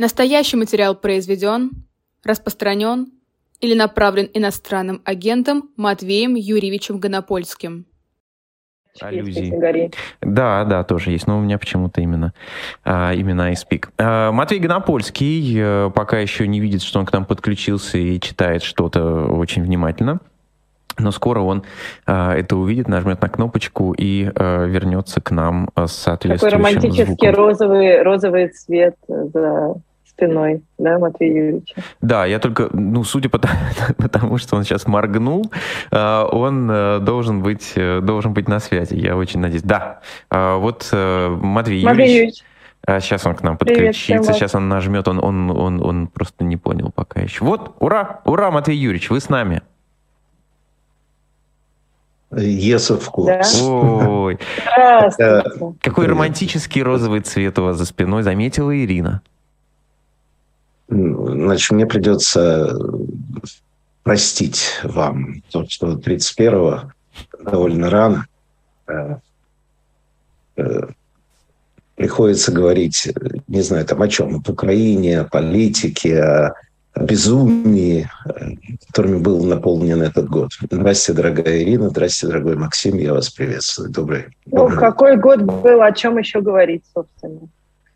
Настоящий материал произведен, распространен или направлен иностранным агентом Матвеем Юрьевичем Гонопольским. Аллюзии. Да, да, тоже есть, но у меня почему-то именно, а, именно iSpeak. А, Матвей Гонопольский а, пока еще не видит, что он к нам подключился и читает что-то очень внимательно. Но скоро он э, это увидит, нажмет на кнопочку и э, вернется к нам с соответствующим Такой романтический звуком. розовый, розовый цвет за спиной, да, Матвей Юрьевич? Да, я только, ну, судя по тому, что он сейчас моргнул, э, он э, должен быть, э, должен быть на связи, я очень надеюсь. Да, вот Матвей, Матвей Юрьевич. Сейчас он к нам подключится, сейчас он нажмет, он, он, он, он просто не понял пока еще. Вот, ура, ура, Матвей Юрьевич, вы с нами. Yes, of course. Ой. Здравствуйте. Какой романтический розовый цвет у вас за спиной, заметила Ирина. Значит, мне придется простить вам то, что 31-го довольно рано э, э, приходится говорить, не знаю, там о чем, об Украине, о политике, о, о безумии, э, которыми был наполнен этот год. Здравствуйте, дорогая Ирина, здравствуйте, дорогой Максим, я вас приветствую. Добрый. Ну, добрый. какой год был, о чем еще говорить, собственно?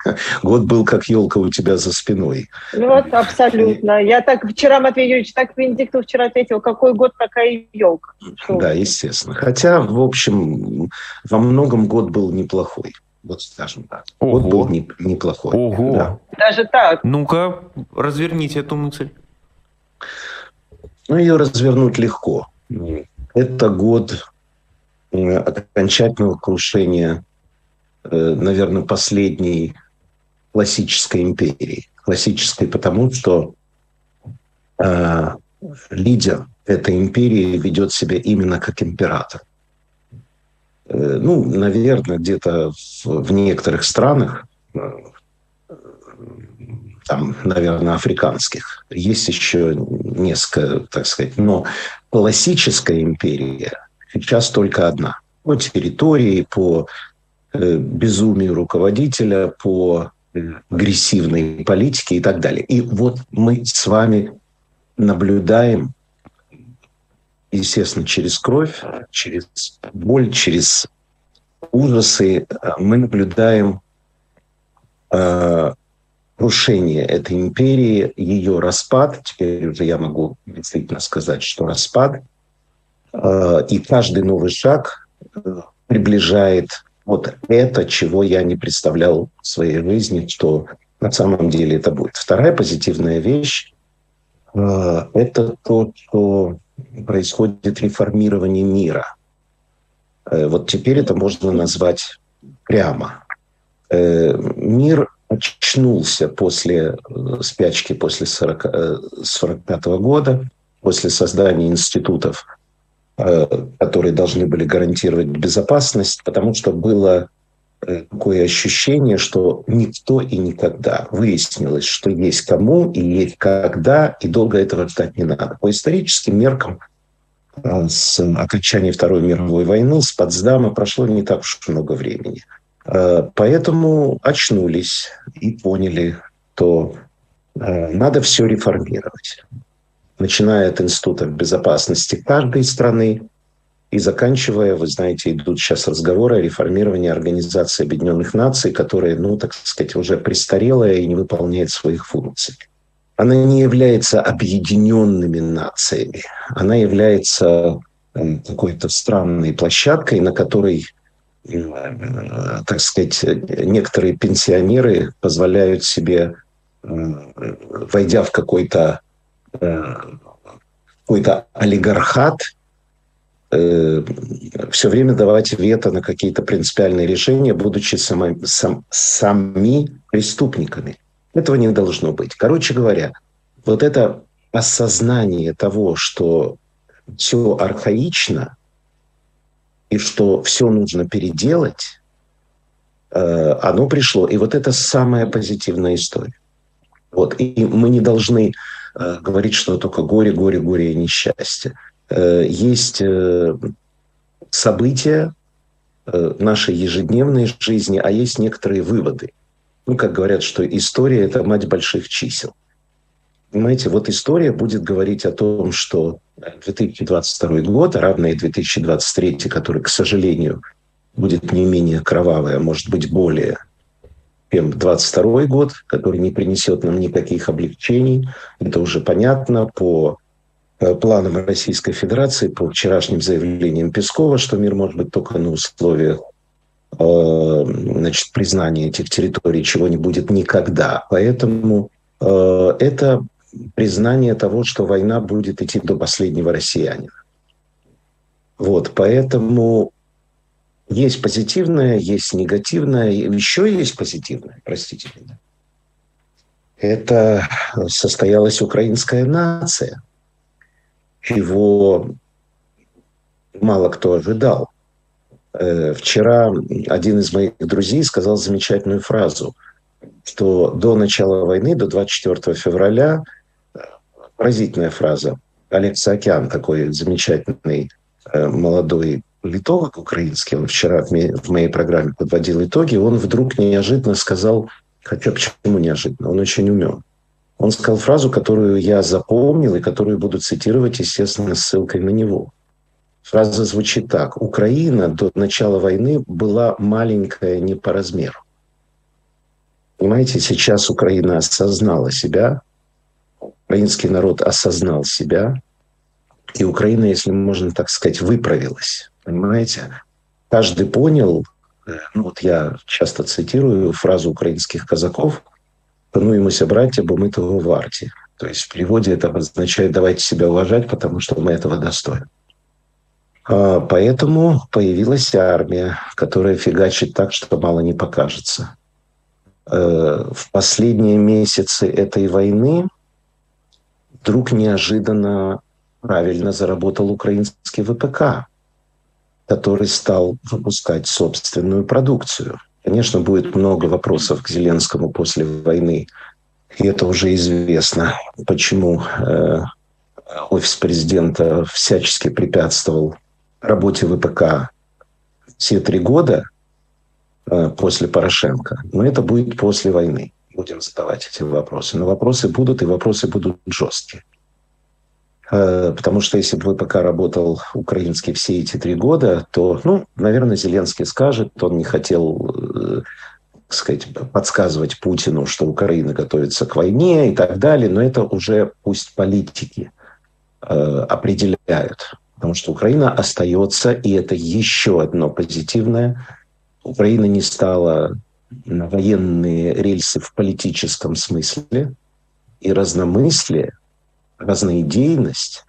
Год был как елка у тебя за спиной. Ну вот, абсолютно. Я так вчера, Матвей Юрьевич, так Венедиктов вчера ответил, какой год, такая елка. Что да, естественно. Хотя, в общем, во многом год был неплохой. Вот скажем так. Ого. Год был не, неплохой. Ого. Да. Даже так. Ну-ка, разверните эту мысль. Ну, ее развернуть легко. Это год э, окончательного крушения, э, наверное, последней классической империи. Классической потому, что э, лидер этой империи ведет себя именно как император. Э, ну, наверное, где-то в, в некоторых странах, э, там, наверное, африканских, есть еще несколько, так сказать, но классическая империя сейчас только одна. По территории, по э, безумию руководителя, по агрессивной политики и так далее. И вот мы с вами наблюдаем, естественно, через кровь, через боль, через ужасы, мы наблюдаем э, крушение этой империи, ее распад. Теперь уже я могу действительно сказать, что распад. Э, и каждый новый шаг э, приближает вот это, чего я не представлял в своей жизни, что на самом деле это будет. Вторая позитивная вещь э, – это то, что происходит реформирование мира. Э, вот теперь это можно назвать прямо. Э, мир очнулся после спячки, после 1945 э, года, после создания институтов которые должны были гарантировать безопасность, потому что было э, такое ощущение, что никто и никогда выяснилось, что есть кому и есть когда, и долго этого ждать не надо. По историческим меркам э, с окончания Второй мировой войны, с Потсдама прошло не так уж много времени. Поэтому очнулись и поняли, что надо все реформировать начиная от Института безопасности каждой страны и заканчивая, вы знаете, идут сейчас разговоры о реформировании Организации Объединенных Наций, которая, ну, так сказать, уже престарелая и не выполняет своих функций. Она не является объединенными нациями, она является какой-то странной площадкой, на которой э, так сказать, некоторые пенсионеры позволяют себе, войдя в какой-то какой-то олигархат, э, все время давать вето на какие-то принципиальные решения, будучи сами, сам, сами преступниками. Этого не должно быть. Короче говоря, вот это осознание того, что все архаично и что все нужно переделать, э, оно пришло. И вот это самая позитивная история. Вот. И мы не должны Э, говорить, что только горе, горе, горе и несчастье. Э, есть э, события нашей ежедневной жизни, а есть некоторые выводы. ну, как говорят, что история – это мать больших чисел. Понимаете, вот история будет говорить о том, что 2022 год, равный и 2023, который, к сожалению, будет не менее кровавый, а может быть более, чем 2022 год, который не принесет нам никаких облегчений. Это уже понятно по э, планам Российской Федерации, по вчерашним заявлениям Пескова, что мир может быть только на условиях э, значит, признания этих территорий, чего не будет никогда. Поэтому э, это признание того, что война будет идти до последнего россиянина. Вот, поэтому есть позитивное, есть негативное, еще есть позитивное, простите меня. Это состоялась украинская нация, чего мало кто ожидал. Э, вчера один из моих друзей сказал замечательную фразу, что до начала войны, до 24 февраля, поразительная фраза. Олег Саакян, такой замечательный э, молодой литолог украинский, он вчера в моей программе подводил итоги, он вдруг неожиданно сказал, хотя почему неожиданно, он очень умен. Он сказал фразу, которую я запомнил и которую буду цитировать, естественно, ссылкой на него. Фраза звучит так. Украина до начала войны была маленькая не по размеру. Понимаете, сейчас Украина осознала себя, украинский народ осознал себя, и Украина, если можно так сказать, выправилась. Понимаете? Каждый понял, э, ну вот я часто цитирую фразу украинских казаков «Пануемся, братья, бо мы того варти». То есть в переводе это означает «давайте себя уважать, потому что мы этого достойны». А поэтому появилась армия, которая фигачит так, что мало не покажется. Э, в последние месяцы этой войны вдруг неожиданно правильно заработал украинский ВПК, который стал выпускать собственную продукцию. Конечно, будет много вопросов к Зеленскому после войны, и это уже известно, почему э, офис президента всячески препятствовал работе ВПК все три года э, после Порошенко. Но это будет после войны будем задавать эти вопросы. Но вопросы будут, и вопросы будут жесткие. Э, потому что если бы ВПК работал украинский все эти три года, то, ну, наверное, Зеленский скажет, он не хотел э, сказать, подсказывать Путину, что Украина готовится к войне и так далее, но это уже пусть политики э, определяют. Потому что Украина остается, и это еще одно позитивное. Украина не стала на военные рельсы в политическом смысле, и разномыслие, разноидейность,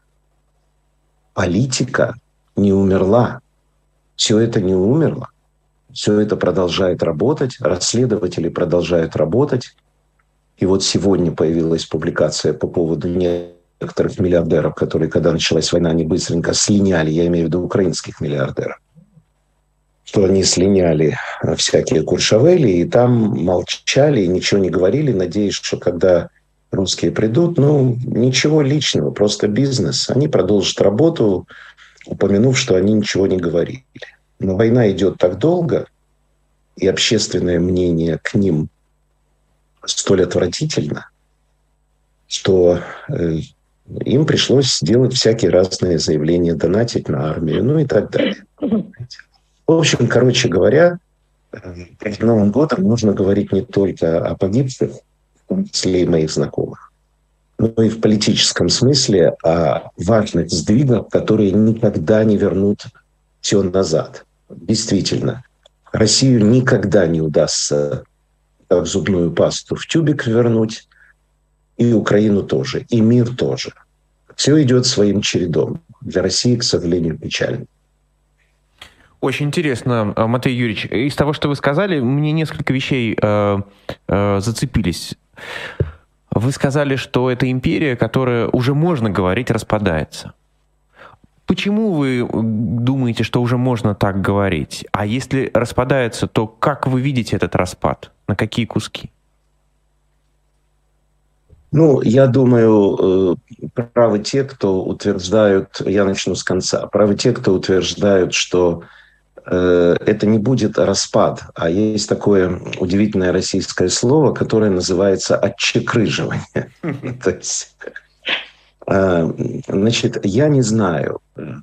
политика не умерла. Все это не умерло. Все это продолжает работать, расследователи продолжают работать. И вот сегодня появилась публикация по поводу некоторых миллиардеров, которые, когда началась война, они быстренько слиняли, я имею в виду украинских миллиардеров что они слиняли всякие куршавели, и там молчали и ничего не говорили, надеясь, что когда русские придут, ну, ничего личного, просто бизнес. Они продолжат работу, упомянув, что они ничего не говорили. Но война идет так долго, и общественное мнение к ним столь отвратительно, что э, им пришлось сделать всякие разные заявления, донатить на армию, ну и так далее. В общем, короче говоря, перед Новым годом нужно говорить не только о погибших, числе и моих знакомых, но и в политическом смысле о важных сдвигах, которые никогда не вернут все назад. Действительно, Россию никогда не удастся как зубную пасту в тюбик вернуть, и Украину тоже, и мир тоже. Все идет своим чередом. Для России, к сожалению, печально. Очень интересно, э, Матвей Юрьевич. Из того, что вы сказали, мне несколько вещей э, э, зацепились. Вы сказали, что это империя, которая уже можно говорить распадается. Почему вы думаете, что уже можно так говорить? А если распадается, то как вы видите этот распад? На какие куски? Ну, я думаю, э, правы те, кто утверждают, я начну с конца, правы те, кто утверждают, что это не будет распад, а есть такое удивительное российское слово, которое называется отчекрыживание. То есть э, Значит, я не знаю,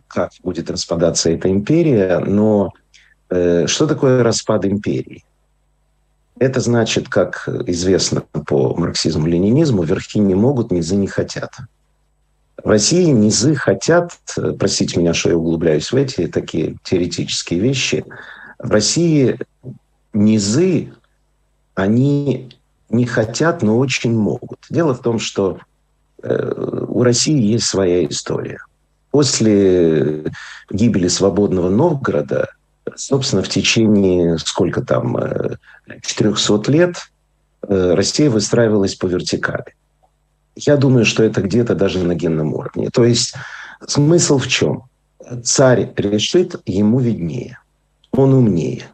как будет распадаться эта империя, но что такое распад империи? Это значит, как известно по марксизму-ленинизму, верхи не могут, низы не хотят. В России низы хотят, простите меня, что я углубляюсь в эти такие теоретические вещи, в России низы, они не хотят, но очень могут. Дело в том, что э, у России есть своя история. После гибели свободного Новгорода, собственно, в течение сколько там, 400 э, лет э, Россия выстраивалась по вертикали. Я думаю, что это где-то даже на генном уровне. То есть смысл в чем? Царь решит, ему виднее. Он умнее.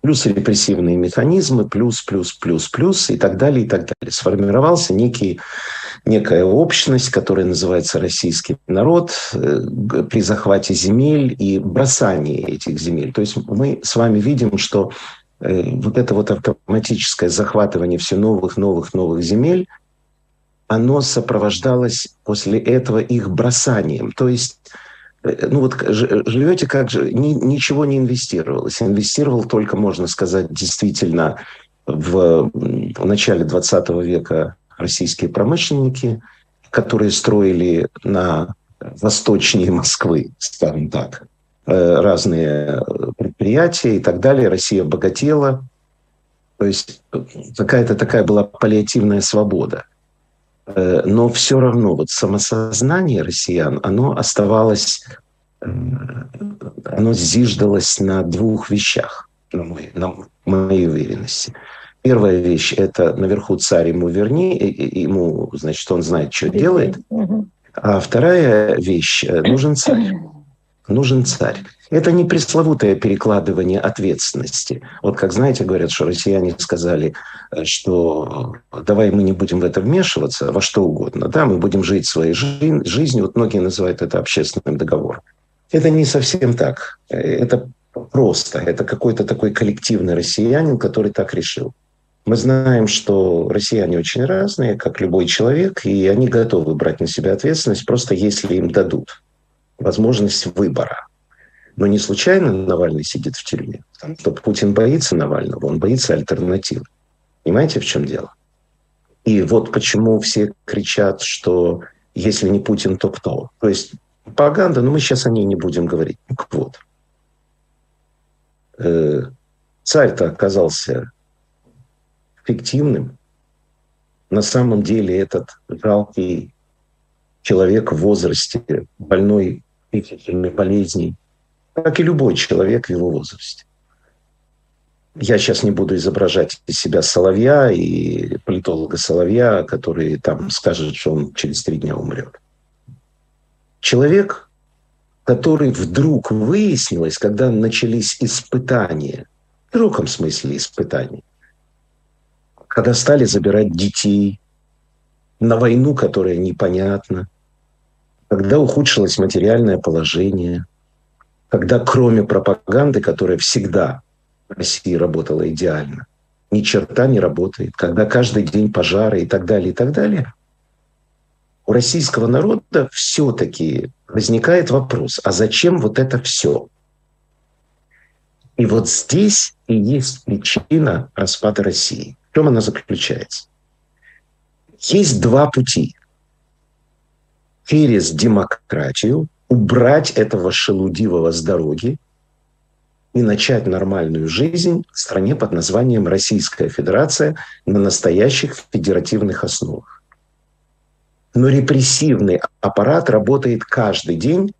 Плюс репрессивные механизмы, плюс, плюс, плюс, плюс и так далее, и так далее. Сформировался некий, некая общность, которая называется российский народ э, при захвате земель и бросании этих земель. То есть мы с вами видим, что э, вот это вот автоматическое захватывание все новых, новых, новых земель – оно сопровождалось после этого их бросанием. То есть э, ну вот живете как же, ни, ничего не инвестировалось. Инвестировал только, можно сказать, действительно в, в начале 20 века российские промышленники, которые строили на восточнее Москвы, скажем так, э, разные предприятия и так далее. Россия богатела. То есть э, какая-то такая была паллиативная свобода – Э, но все равно вот самосознание россиян, оно оставалось, э, оно зиждалось на двух вещах, на моей, на моей уверенности. Первая вещь – это наверху царь ему верни, ему, значит, он знает, что делает. А вторая вещь – нужен царь. Нужен царь. Это не пресловутое перекладывание ответственности. Вот как, знаете, говорят, что россияне сказали, э, что давай мы не будем в это вмешиваться, во что угодно, да, мы будем жить своей жи- жизнью. Вот многие называют это общественным договором. Это не совсем так. Э, это просто. Это какой-то такой коллективный россиянин, который так решил. Мы знаем, что россияне очень разные, как любой человек, и они готовы брать на себя ответственность, просто если им дадут возможность выбора. Но не случайно Навальный сидит в тюрьме, потому что Путин боится Навального, он боится альтернативы. Понимаете, в чем дело? И вот почему все кричат, что если не Путин, то кто? То есть пропаганда, но мы сейчас о ней не будем говорить. Так вот, э, царь-то оказался фиктивным. На самом деле этот жалкий человек в возрасте, больной тысячами болезней, как и любой человек в его возрасте. Я сейчас не буду изображать из себя Соловья и политолога Соловья, который там скажет, что он через три дня умрет. Человек, который вдруг выяснилось, когда начались испытания, в широком смысле испытания, когда стали забирать детей на войну, которая непонятна, когда ухудшилось материальное положение – когда кроме пропаганды, которая всегда в России работала идеально, ни черта не работает, когда каждый день пожары и так далее, и так далее, у российского народа все-таки возникает вопрос, а зачем вот это все? И вот здесь и есть причина распада России. В чем она заключается? Есть два пути. Через демократию убрать этого шелудивого с дороги и начать нормальную жизнь в стране под названием Российская Федерация на настоящих федеративных основах. Но репрессивный аппарат работает каждый день,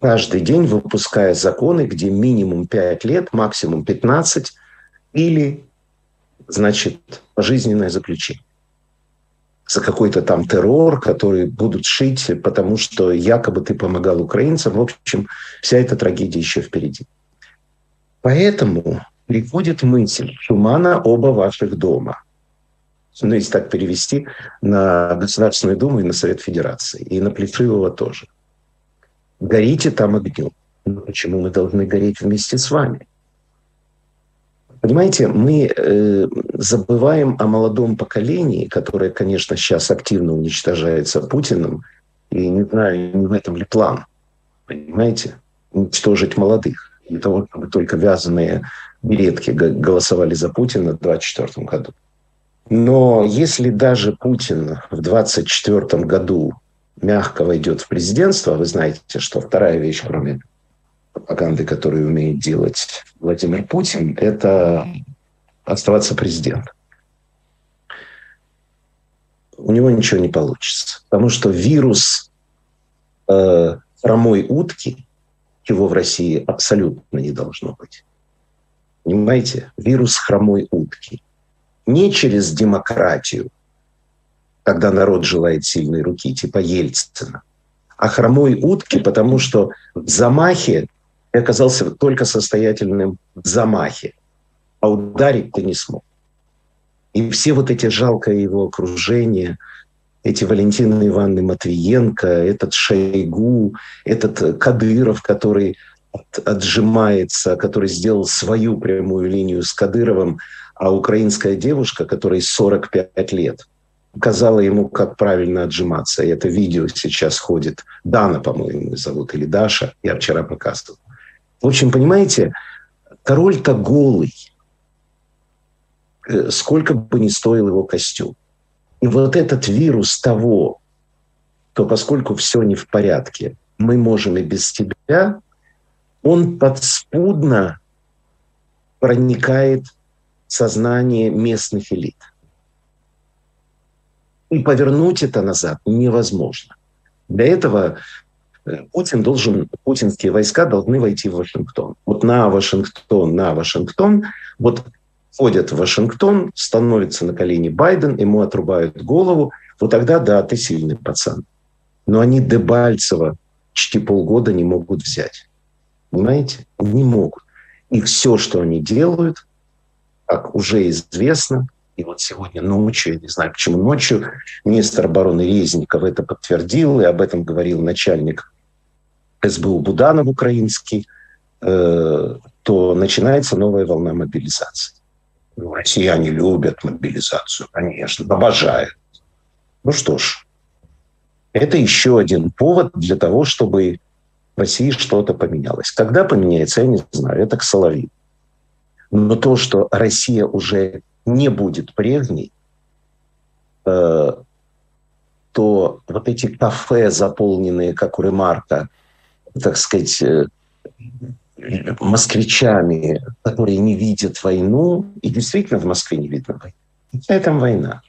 каждый день выпуская законы, где минимум 5 лет, максимум 15 или, значит, пожизненное заключение за какой-то там террор, который будут шить, потому что якобы ты помогал украинцам. В общем, вся эта трагедия еще впереди. Поэтому приходит мысль, Шумана оба ваших дома. Ну, если так перевести, на Государственную Думу и на Совет Федерации, и на Плешивого тоже. Горите там огнем. Но почему мы должны гореть вместе с вами? Понимаете, мы э, забываем о молодом поколении, которое, конечно, сейчас активно уничтожается Путиным, и не знаю, не в этом ли план, понимаете, уничтожить молодых, для того, чтобы только вязаные беретки голосовали за Путина в 2024 году. Но если даже Путин в 2024 году мягко войдет в президентство, вы знаете, что вторая вещь, кроме пропаганды, которую умеет делать Владимир Путин, это оставаться президентом. У него ничего не получится, потому что вирус э, хромой утки, его в России абсолютно не должно быть. Понимаете? Вирус хромой утки. Не через демократию, когда народ желает сильной руки, типа Ельцина, а хромой утки, потому что в замахе ты оказался только состоятельным в замахе, а ударить ты не смог. И все вот эти жалкое его окружение, эти Валентины Ивановны Матвиенко, этот Шойгу, этот Кадыров, который отжимается, который сделал свою прямую линию с Кадыровым, а украинская девушка, которой 45 лет, показала ему, как правильно отжиматься. И это видео сейчас ходит. Дана, по-моему, зовут, или Даша. Я вчера показывал. В общем, понимаете, король-то голый. Э, сколько бы ни стоил его костюм. И вот этот вирус того, то поскольку все не в порядке, мы можем и без тебя, он подспудно проникает в сознание местных элит. И повернуть это назад невозможно. Для этого Путин должен, путинские войска должны войти в Вашингтон. Вот на Вашингтон, на Вашингтон, вот входят в Вашингтон, становится на колени Байден, ему отрубают голову, вот тогда, да, ты сильный пацан. Но они Дебальцева почти полгода не могут взять. Понимаете? Не могут. И все, что они делают, как уже известно, и вот сегодня ночью, я не знаю, почему ночью, министр обороны Резников это подтвердил, и об этом говорил начальник СБУ Буданов украинский, э, то начинается новая волна мобилизации. Ну, россияне любят мобилизацию, конечно, обожают. Ну что ж, это еще один повод для того, чтобы в России что-то поменялось. Когда поменяется, я не знаю, это к Соловью. Но то, что Россия уже не будет прежней, э, то вот эти кафе, заполненные, как у Ремарка, так сказать, э, москвичами, которые не видят войну, и действительно в Москве не видно войны. Там война?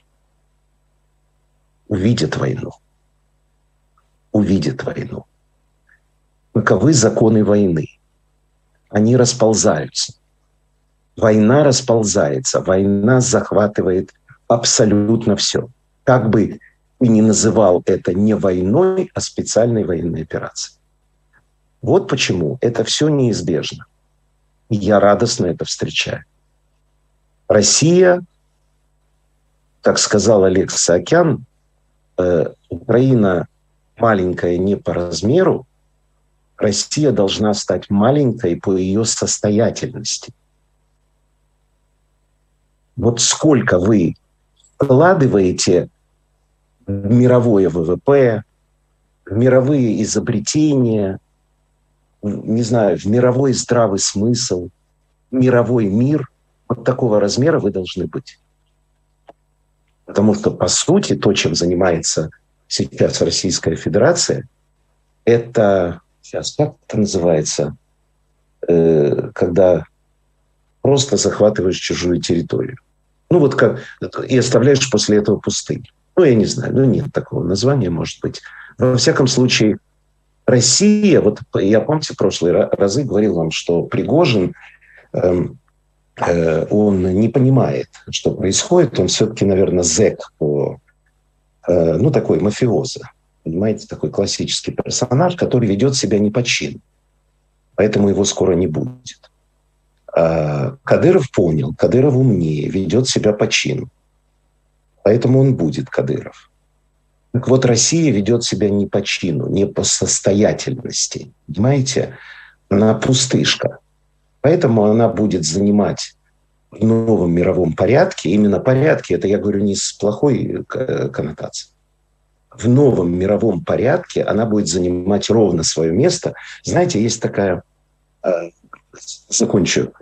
Увидят войну. Увидят войну. Каковы законы войны? Они расползаются. Война расползается, война захватывает абсолютно все. Как бы ты ни называл это не войной, а специальной военной операцией. Вот почему это все неизбежно. Я радостно это встречаю. Россия, как сказал Олег Саакян, э, Украина маленькая не по размеру, Россия должна стать маленькой по ее состоятельности. Вот сколько вы вкладываете в мировое ВВП, в мировые изобретения – не знаю, в мировой здравый смысл, мировой мир, вот такого размера вы должны быть. Потому что, по сути, то, чем занимается сейчас Российская Федерация, это, сейчас как это называется, э, когда просто захватываешь чужую территорию. Ну вот как, и оставляешь после этого пустыню. Ну, я не знаю, ну нет такого названия, может быть. Во всяком случае, Россия, вот я, помните, в прошлые разы говорил вам, что Пригожин, э, э, он не понимает, что происходит, он все-таки, наверное, зэк, э, ну, такой мафиоза, понимаете, такой классический персонаж, который ведет себя не по чину, поэтому его скоро не будет. А Кадыров понял, Кадыров умнее, ведет себя по чину, поэтому он будет Кадыров. Так вот, Россия ведет себя не по чину, не по состоятельности. Понимаете? Она пустышка. Поэтому она будет занимать в новом мировом порядке, именно порядке, это я говорю не с плохой э, коннотацией, в новом мировом порядке она будет занимать ровно свое место. Знаете, есть такая... Э, закончу.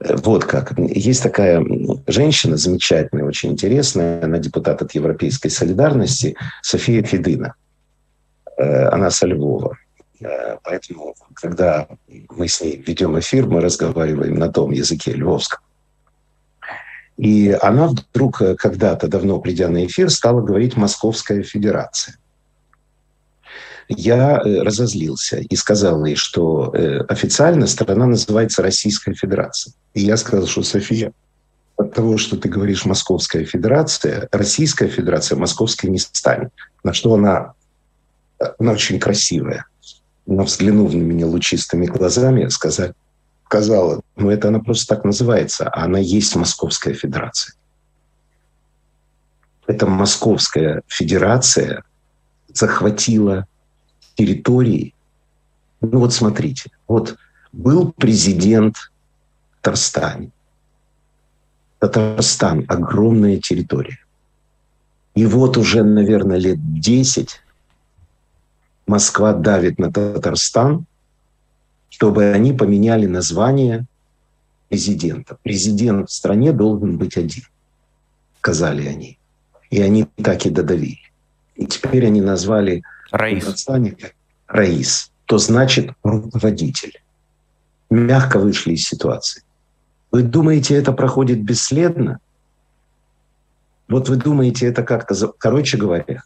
Вот как. Есть такая женщина замечательная, очень интересная, она депутат от Европейской солидарности, София Федына. Э, она со Львова. Э, поэтому, когда мы с ней ведем эфир, мы разговариваем на том языке львовском. И она вдруг э, когда-то, давно придя на эфир, стала говорить «Московская Федерация». Я разозлился и сказал ей, что официально страна называется Российская Федерация. И я сказал, что София, от того, что ты говоришь «Московская Федерация», Российская Федерация Московской не станет. На что она она очень красивая. Но взглянув на меня лучистыми глазами, сказать, сказала, ну это она просто так называется, а она есть Московская Федерация. Эта Московская Федерация захватила территории. Ну вот смотрите, вот был президент в Татарстане. Татарстан – огромная территория. И вот уже, наверное, лет 10 Москва давит на Татарстан, чтобы они поменяли название президента. Президент в стране должен быть один, сказали они. И они так и додавили. И теперь они назвали Раис. Раис, то значит руководитель. Мягко вышли из ситуации. Вы думаете, это проходит бесследно? Вот вы думаете, это как-то... Короче говоря,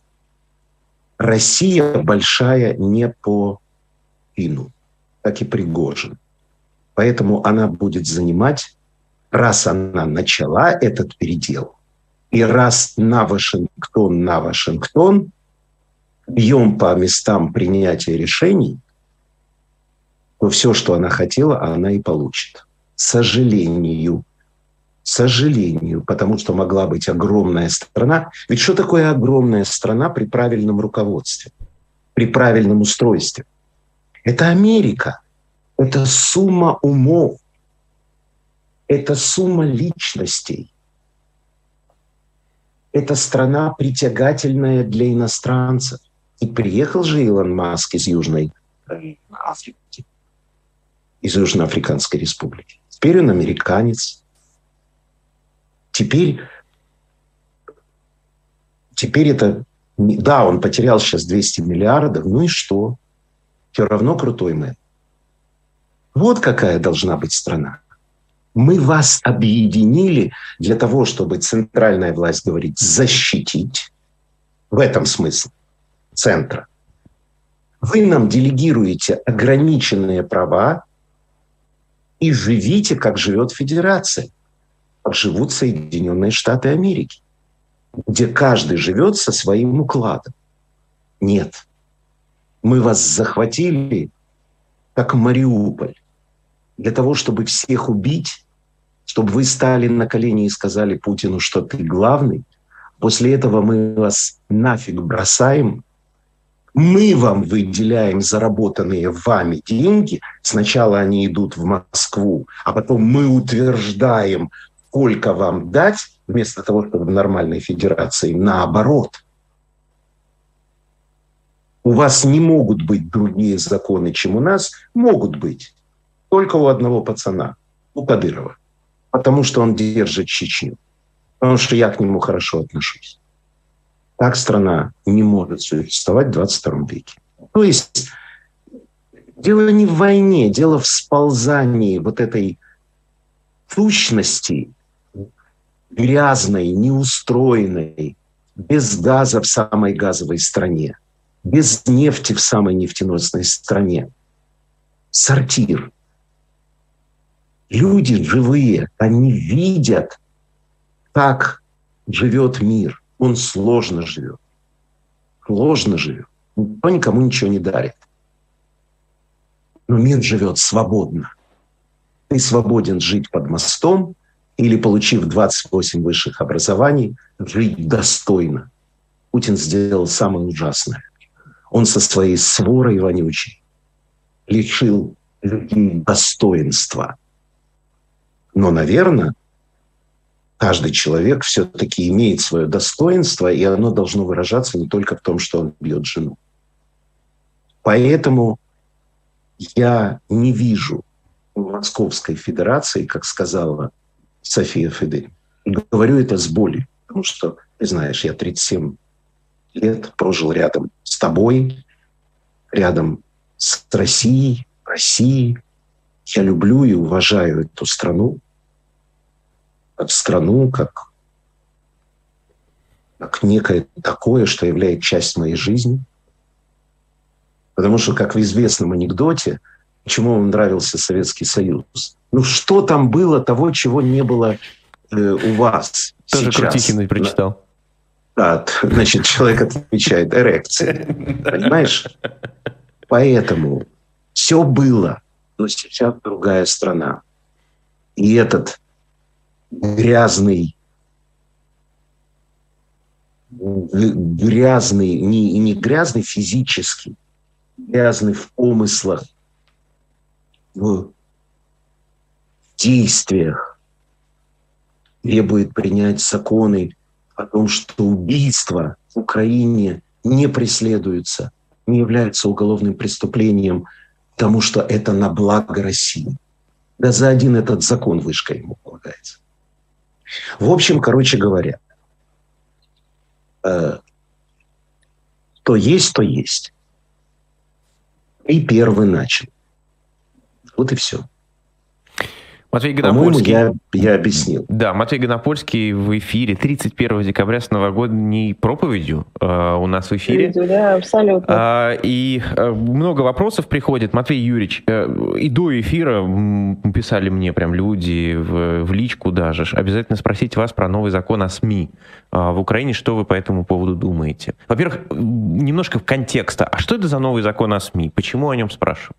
Россия большая не по Пину, как и Пригожин. Поэтому она будет занимать, раз она начала этот передел, и раз на Вашингтон, на Вашингтон, бьем по местам принятия решений, то все, что она хотела, она и получит. К сожалению, сожалению, потому что могла быть огромная страна. Ведь что такое огромная страна при правильном руководстве, при правильном устройстве? Это Америка. Это сумма умов. Это сумма личностей. Это страна притягательная для иностранцев. И приехал же Илон Маск из Южной Африки, из Южноафриканской республики. Теперь он американец – Теперь, теперь это... Да, он потерял сейчас 200 миллиардов, ну и что? Все равно крутой мэр. Вот какая должна быть страна. Мы вас объединили для того, чтобы центральная власть говорит защитить. В этом смысл центра. Вы нам делегируете ограниченные права и живите, как живет федерация живут Соединенные Штаты Америки, где каждый живет со своим укладом. Нет. Мы вас захватили, как Мариуполь, для того, чтобы всех убить, чтобы вы стали на колени и сказали Путину, что ты главный. После этого мы вас нафиг бросаем, мы вам выделяем заработанные вами деньги. Сначала они идут в Москву, а потом мы утверждаем, сколько вам дать, вместо того, чтобы в нормальной федерации, наоборот. У вас не могут быть другие законы, чем у нас. Могут быть. Только у одного пацана, у Кадырова. Потому что он держит Чечню. Потому что я к нему хорошо отношусь. Так страна не может существовать в 22 веке. То есть дело не в войне, дело в сползании вот этой сущности грязной, неустроенной, без газа в самой газовой стране, без нефти в самой нефтеносной стране. Сортир. Люди живые, они видят, как живет мир. Он сложно живет. Сложно живет. Никто никому ничего не дарит. Но мир живет свободно. Ты свободен жить под мостом, или, получив 28 высших образований, жить достойно. Путин сделал самое ужасное. Он со своей сворой вонючей лишил людей достоинства. Но, наверное, каждый человек все-таки имеет свое достоинство, и оно должно выражаться не только в том, что он бьет жену. Поэтому я не вижу Московской Федерации, как сказала София Федерик, говорю это с болью, потому что, ты знаешь, я 37 лет прожил рядом с тобой, рядом с Россией, Россией. Я люблю и уважаю эту страну, страну, как, как некое такое, что является часть моей жизни. Потому что, как в известном анекдоте, почему вам нравился Советский Союз? Ну, что там было того, чего не было э, у вас Тоже сейчас? Крутихина прочитал. Да, значит, человек отвечает, эрекция. Понимаешь? Поэтому все было, но сейчас другая страна. И этот грязный, грязный, не, не грязный физически, грязный в помыслах, в действиях, требует принять законы о том, что убийство в Украине не преследуется, не является уголовным преступлением, потому что это на благо России. Да за один этот закон вышка ему полагается. В общем, короче говоря, э, то есть, то есть. И первый начал. Вот и все. Матвей Гонопольский... я, я объяснил. Да, Матвей Гонопольский в эфире 31 декабря с новогодней проповедью э, у нас в эфире. Да, абсолютно. А, и э, много вопросов приходит. Матвей Юрьевич, э, и до эфира писали мне прям люди в, в личку даже. Обязательно спросить вас про новый закон о СМИ э, в Украине. Что вы по этому поводу думаете? Во-первых, немножко в контекста. А что это за новый закон о СМИ? Почему о нем спрашивают?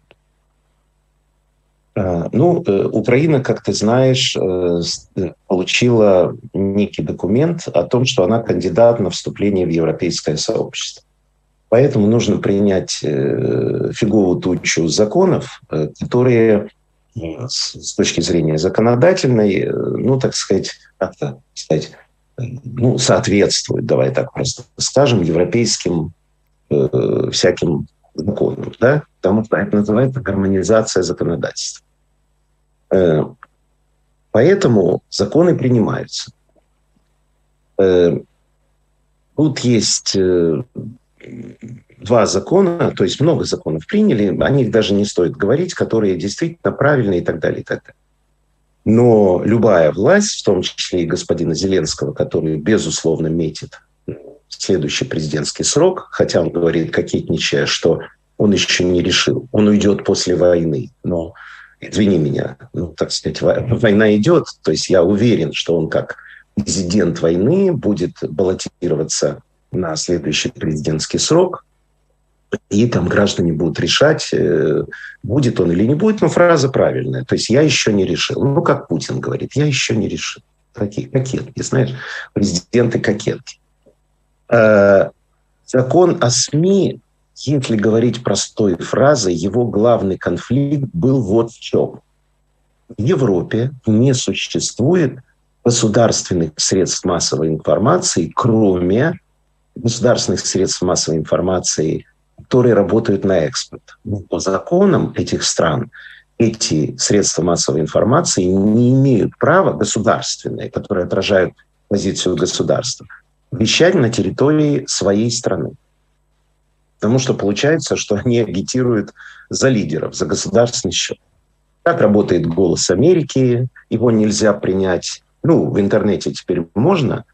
А, ну, э, Украина, как ты знаешь, э, э, получила некий документ о том, что она кандидат на вступление в европейское сообщество. Поэтому нужно принять фиговую тучу законов, которые с точки зрения законодательной, ну, так сказать, как-то сказать, ну, соответствуют, давай так просто скажем, европейским э, всяким законам, да, потому что это называется гармонизация законодательства. Э, поэтому законы принимаются. Э, тут есть э, два закона, то есть много законов приняли, о них даже не стоит говорить, которые действительно правильные и так далее, и так далее. Но любая власть, в том числе и господина Зеленского, который, безусловно, метит следующий президентский срок, хотя он говорит, кокетничая, что он еще не решил, он уйдет после войны. Но извини меня, ну, так сказать, война идет, то есть я уверен, что он как президент войны будет баллотироваться на следующий президентский срок, и там граждане будут решать, э, будет он или не будет, но фраза правильная. То есть я еще не решил. Ну, как Путин говорит, я еще не решил. Такие кокетки, знаешь, президенты кокетки. Э, закон о СМИ если говорить простой фразой, его главный конфликт был вот в чем. В Европе не существует государственных средств массовой информации, кроме государственных средств массовой информации, которые работают на экспорт. По законам этих стран эти средства массовой информации не имеют права государственные, которые отражают позицию государства, вещать на территории своей страны. Потому что получается, что они агитируют за лидеров, за государственный счет. Как работает «Голос Америки», его нельзя принять. Ну, в интернете теперь можно.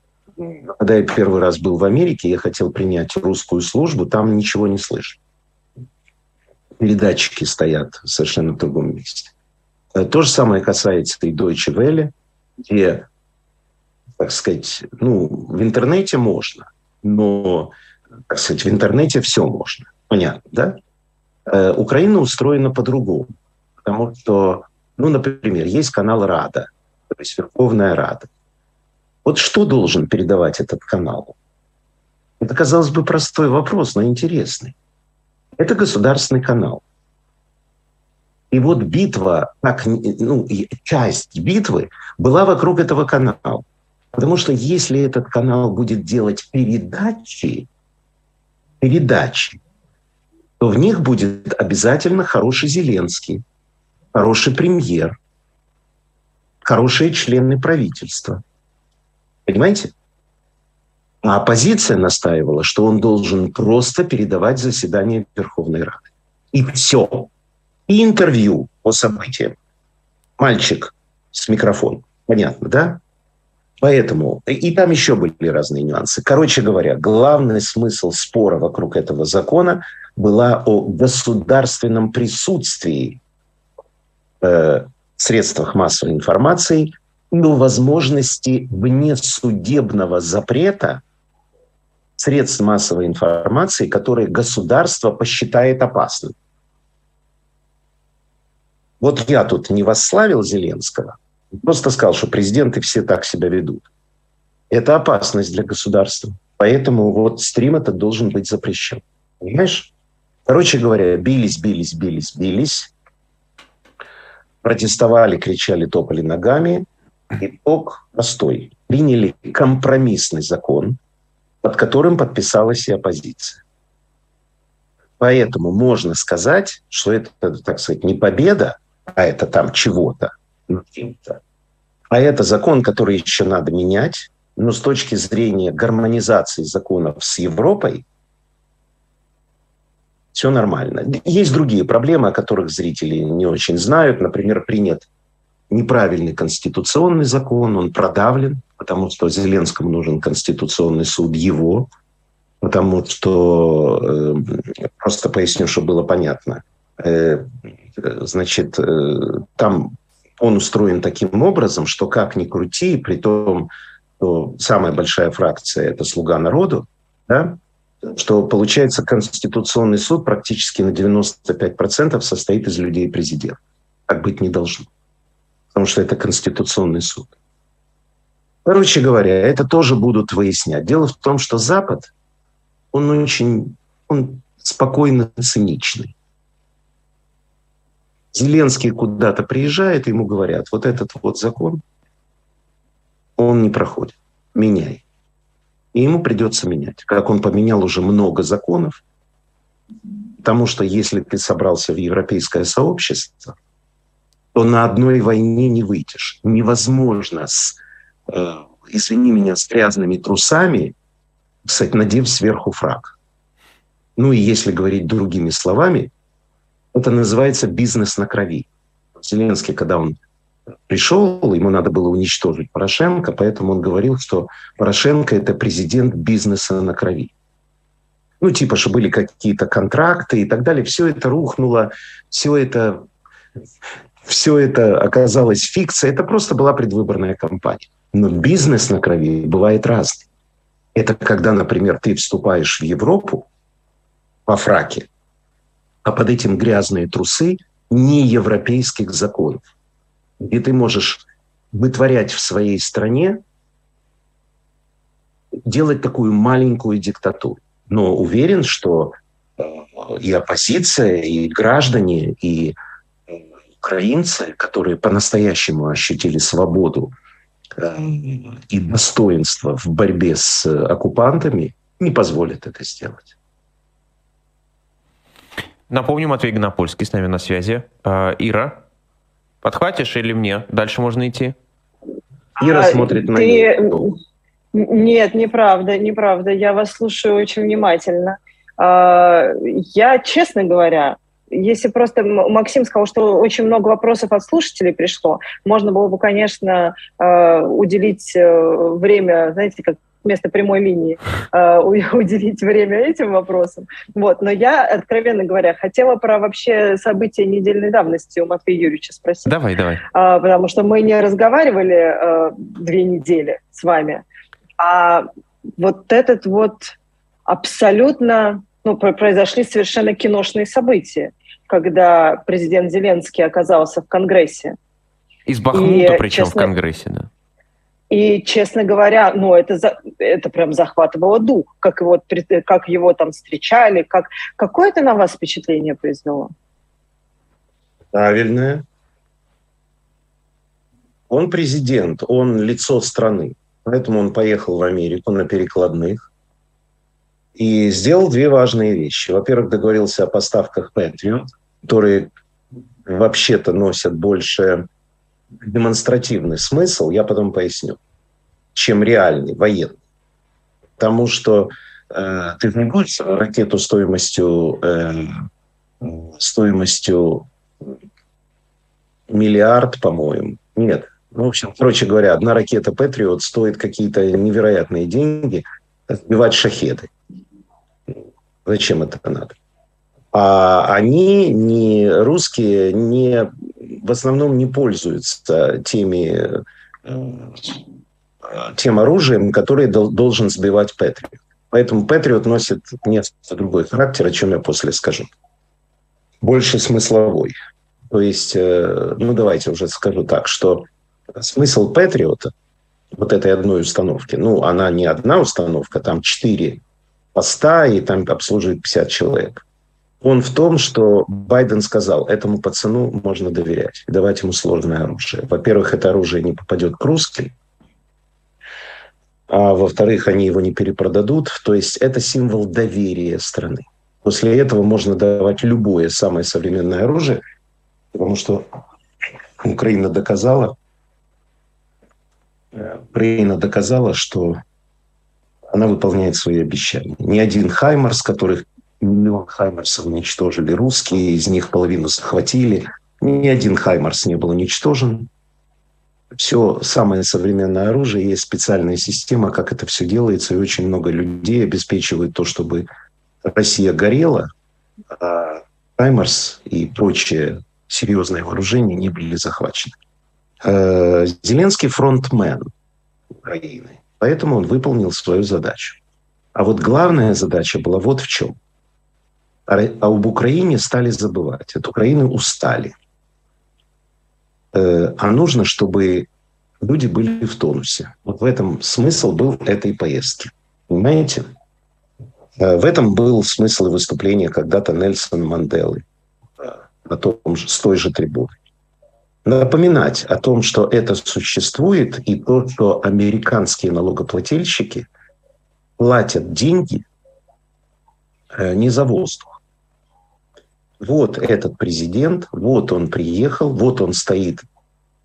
Когда я первый раз был в Америке, я хотел принять русскую службу, там ничего не слышно. Передатчики стоят совершенно в другом месте. Э, то же самое касается и Deutsche Welle, где, так сказать, ну, в интернете можно, но так сказать, в интернете все можно. Понятно, да? Э, Украина устроена по-другому. Потому что, ну, например, есть канал Рада, то есть Верховная Рада. Вот что должен передавать этот канал? Это, казалось бы, простой вопрос, но интересный. Это государственный канал. И вот битва, как, ну, часть битвы была вокруг этого канала. Потому что если этот канал будет делать передачи, передачи, то в них будет обязательно хороший Зеленский, хороший премьер, хорошие члены правительства. Понимаете? А оппозиция настаивала, что он должен просто передавать заседание Верховной Рады. И все. И интервью по событиям. Мальчик с микрофоном. Понятно, да? Поэтому, и там еще были разные нюансы. Короче говоря, главный смысл спора вокруг этого закона была о государственном присутствии э, средствах массовой информации и о возможности внесудебного запрета средств массовой информации, которые государство посчитает опасным. Вот я тут не восславил Зеленского, просто сказал, что президенты все так себя ведут. Это опасность для государства. Поэтому вот стрим этот должен быть запрещен. Понимаешь? Короче говоря, бились, бились, бились, бились. Протестовали, кричали, топали ногами. Итог простой. Приняли компромиссный закон – под которым подписалась и оппозиция. Поэтому можно сказать, что это, так сказать, не победа, а это там чего-то, а это закон, который еще надо менять, но с точки зрения гармонизации законов с Европой, все нормально. Есть другие проблемы, о которых зрители не очень знают. Например, принят неправильный конституционный закон, он продавлен, потому что Зеленскому нужен конституционный суд его, потому что, э, просто поясню, чтобы было понятно, э, значит, э, там он устроен таким образом, что как ни крути, при том, что самая большая фракция – это «Слуга народу», да, что получается Конституционный суд практически на 95% состоит из людей президента. Так быть не должно потому что это Конституционный суд. Короче говоря, это тоже будут выяснять. Дело в том, что Запад, он очень он спокойно циничный. Зеленский куда-то приезжает, ему говорят, вот этот вот закон, он не проходит, меняй. И ему придется менять. Как он поменял уже много законов, потому что если ты собрался в европейское сообщество – то на одной войне не выйдешь. Невозможно с, э, извини меня, с грязными трусами, кстати, надев сверху фраг. Ну и если говорить другими словами, это называется бизнес на крови. Зеленский, когда он пришел, ему надо было уничтожить Порошенко, поэтому он говорил, что Порошенко – это президент бизнеса на крови. Ну, типа, что были какие-то контракты и так далее. Все это рухнуло, все это все это оказалось фикцией, это просто была предвыборная кампания. Но бизнес на крови бывает разный. Это когда, например, ты вступаешь в Европу по фраке, а под этим грязные трусы не европейских законов, где ты можешь вытворять в своей стране, делать такую маленькую диктатуру. Но уверен, что э, и оппозиция, и граждане, и украинцы, которые по-настоящему ощутили свободу э, и достоинство в борьбе с оккупантами, не позволят это сделать. Напомню, Матвей Гонопольский с нами на связи. Э, Ира, подхватишь или мне? Дальше можно идти? Ира а, смотрит на ты... Нет, неправда, неправда. Я вас слушаю очень внимательно. А, я, честно говоря, если просто Максим сказал, что очень много вопросов от слушателей пришло, можно было бы, конечно, э, уделить э, время, знаете, как вместо прямой линии э, уделить время этим вопросам. Вот. Но я, откровенно говоря, хотела про вообще события недельной давности у Матвея Юрьевича спросить. Давай, давай. Потому что мы не разговаривали две недели с вами. А вот этот вот абсолютно ну, произошли совершенно киношные события когда президент Зеленский оказался в Конгрессе. Из Бахмута, и, причем честно, в Конгрессе, да. И, честно говоря, ну, это, за, это прям захватывало дух, как его, как его там встречали, как... Какое это на вас впечатление произвело? правильное. Он президент, он лицо страны. Поэтому он поехал в Америку на перекладных и сделал две важные вещи. Во-первых, договорился о поставках Patriot, которые вообще-то носят больше демонстративный смысл, я потом поясню, чем реальный, военный. Потому что э, ты не будешь ракету стоимостью, э, стоимостью миллиард, по-моему. Нет. Ну, в общем, короче говоря, одна ракета Патриот стоит какие-то невероятные деньги сбивать шахеды. Зачем это надо? А они, не русские, не, в основном не пользуются теми, э, тем оружием, которое должен сбивать Патриот. Поэтому Патриот носит несколько другой характер, о чем я после скажу. Больше смысловой. То есть, э, ну давайте уже скажу так, что смысл Патриота, вот этой одной установки, ну она не одна установка, там четыре поста, и там обслуживает 50 человек. Он в том, что Байден сказал, этому пацану можно доверять, давать ему сложное оружие. Во-первых, это оружие не попадет к русским, а во-вторых, они его не перепродадут. То есть это символ доверия страны. После этого можно давать любое самое современное оружие, потому что Украина доказала, Украина доказала, что она выполняет свои обещания. Ни один Хаймарс, которых миллион Хаймарсов уничтожили русские, из них половину захватили, ни один Хаймарс не был уничтожен. Все самое современное оружие, есть специальная система, как это все делается, и очень много людей обеспечивают то, чтобы Россия горела, а Хаймарс и прочее серьезное вооружение не были захвачены. Э, Зеленский фронтмен Украины, поэтому он выполнил свою задачу. А вот главная задача была вот в чем. А, а об Украине стали забывать. От Украины устали. Э, а нужно, чтобы люди были в тонусе. Вот в этом смысл был этой поездки. Понимаете? Э, в этом был смысл выступления когда-то Нельсона Манделы на том же, с той же трибуны напоминать о том, что это существует, и то, что американские налогоплательщики платят деньги э, не за воздух. Вот этот президент, вот он приехал, вот он стоит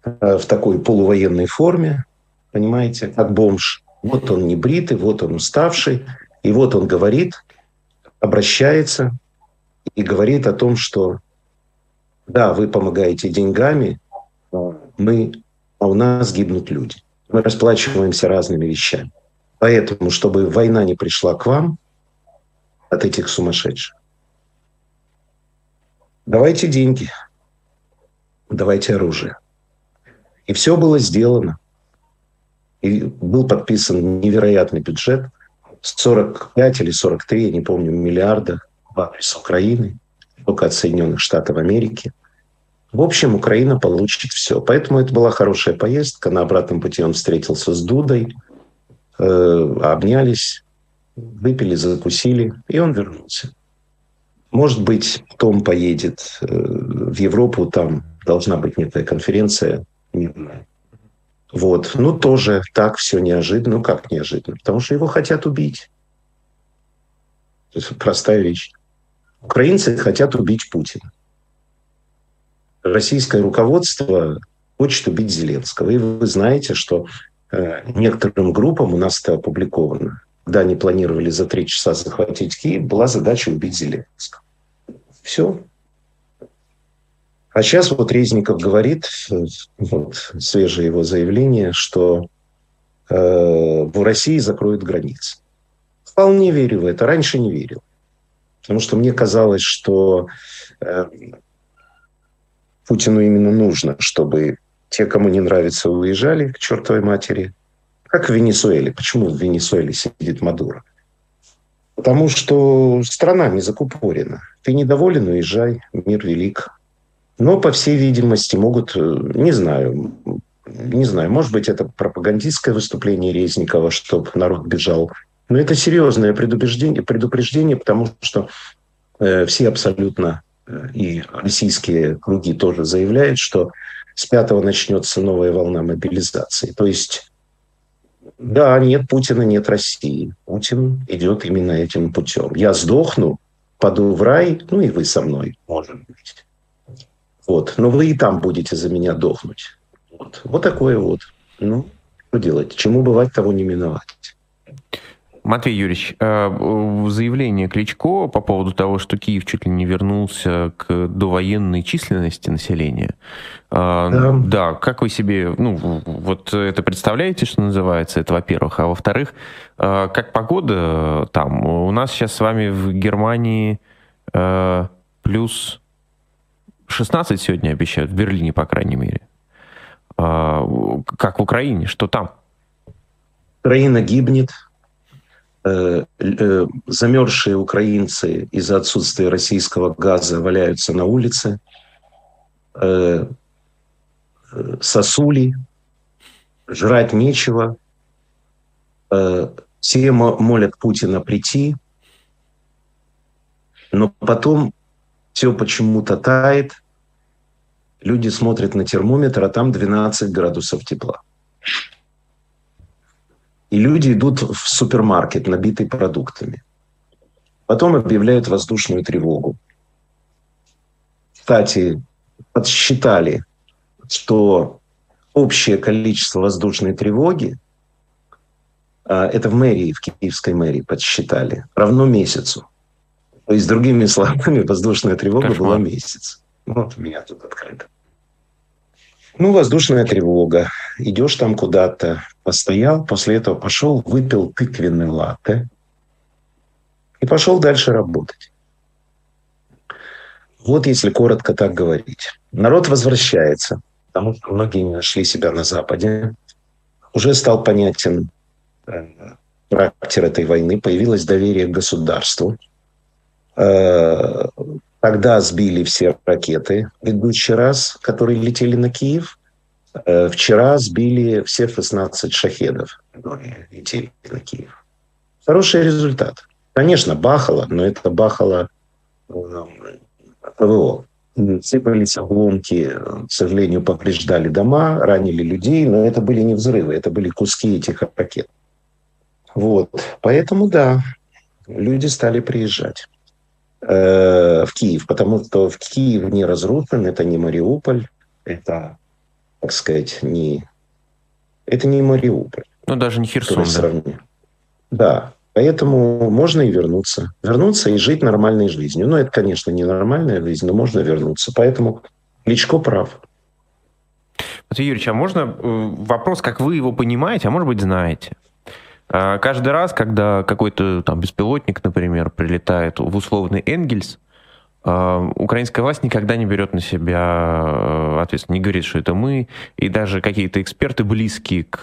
э, в такой полувоенной форме, понимаете, как бомж. Вот он не бритый, вот он уставший, и вот он говорит, обращается и говорит о том, что да, вы помогаете деньгами, мы, а у нас гибнут люди. Мы расплачиваемся разными вещами. Поэтому, чтобы война не пришла к вам от этих сумасшедших, давайте деньги, давайте оружие. И все было сделано. И был подписан невероятный бюджет, 45 или 43, я не помню, миллиарда в адрес Украины, только от Соединенных Штатов Америки – в общем, Украина получит все. Поэтому это была хорошая поездка. На обратном пути он встретился с Дудой, э, обнялись, выпили, закусили, и он вернулся. Может быть, Том поедет э, в Европу, там должна быть некая конференция. Вот. Ну, тоже так все неожиданно. Ну, как неожиданно? Потому что его хотят убить. Это простая вещь. Украинцы хотят убить Путина российское руководство хочет убить Зеленского. И вы знаете, что э, некоторым группам у нас это опубликовано. Когда они планировали за три часа захватить Киев, была задача убить Зеленского. Все. А сейчас вот Резников говорит, вот свежее его заявление, что э, в России закроют границы. Вполне верю в это. Раньше не верил. Потому что мне казалось, что э, Путину именно нужно, чтобы те, кому не нравится, уезжали к чертовой матери. Как в Венесуэле. Почему в Венесуэле сидит Мадуро? Потому что страна не закупорена. Ты недоволен, уезжай, мир велик. Но, по всей видимости, могут, э, не знаю, не знаю, может быть, это пропагандистское выступление Резникова, чтобы народ бежал. Но это серьезное предупреждение, предупреждение потому что э, все абсолютно и российские круги тоже заявляют, что с пятого начнется новая волна мобилизации. То есть, да, нет Путина, нет России. Путин идет именно этим путем. Я сдохну, паду в рай, ну и вы со мной, может быть. Вот. Но вы и там будете за меня дохнуть. Вот, вот такое вот. Ну, что делать? Чему бывать, того не миновать. Матвей Юрьевич, э, заявление Кличко по поводу того, что Киев чуть ли не вернулся к довоенной численности населения. Э, да. да, как вы себе, ну, вот это представляете, что называется, это во-первых. А во-вторых, э, как погода там? У нас сейчас с вами в Германии плюс 16 сегодня обещают, в Берлине, по крайней мере. Как в Украине, что там? Украина гибнет, замерзшие украинцы из-за отсутствия российского газа валяются на улице, э, сосули, жрать нечего. Все молят Путина прийти, но потом все почему-то тает. Люди смотрят на термометр, а там 12 градусов тепла. И люди идут в супермаркет, набитый продуктами. Потом объявляют воздушную тревогу. Кстати, подсчитали, что общее количество воздушной тревоги, а, это в мэрии, в киевской мэрии подсчитали, равно месяцу. То есть, другими словами, воздушная тревога Кошмар. была месяц. Вот у меня тут открыто. Ну, воздушная тревога. Идешь там куда-то, постоял, после этого пошел, выпил тыквенный латте и пошел дальше работать. Вот если коротко так говорить. Народ возвращается, потому что многие не нашли себя на Западе. Уже стал понятен э, характер этой войны, появилось доверие к государству. Э, Тогда сбили все ракеты в раз, которые летели на Киев. Э, вчера сбили все 16 шахедов, которые летели на Киев. Хороший результат. Конечно, бахало, но это бахало ну, ПВО. Сыпались обломки, к сожалению, повреждали дома, ранили людей, но это были не взрывы, это были куски этих ракет. Вот. Поэтому, да, люди стали приезжать. Э, в Киев, потому что в Киев не разрушен, это не Мариуполь, это, так сказать, не... Это не Мариуполь. Ну, даже не Херсон, да. Да, поэтому можно и вернуться. Вернуться и жить нормальной жизнью. Ну, это, конечно, не нормальная жизнь, но можно вернуться. Поэтому Кличко прав. Матвей Юрьевич, а можно э, вопрос, как вы его понимаете, а может быть, знаете? А каждый раз, когда какой-то там беспилотник, например, прилетает в условный Энгельс, украинская власть никогда не берет на себя э, ответственность, не говорит, что это мы, и даже какие-то эксперты, близкие к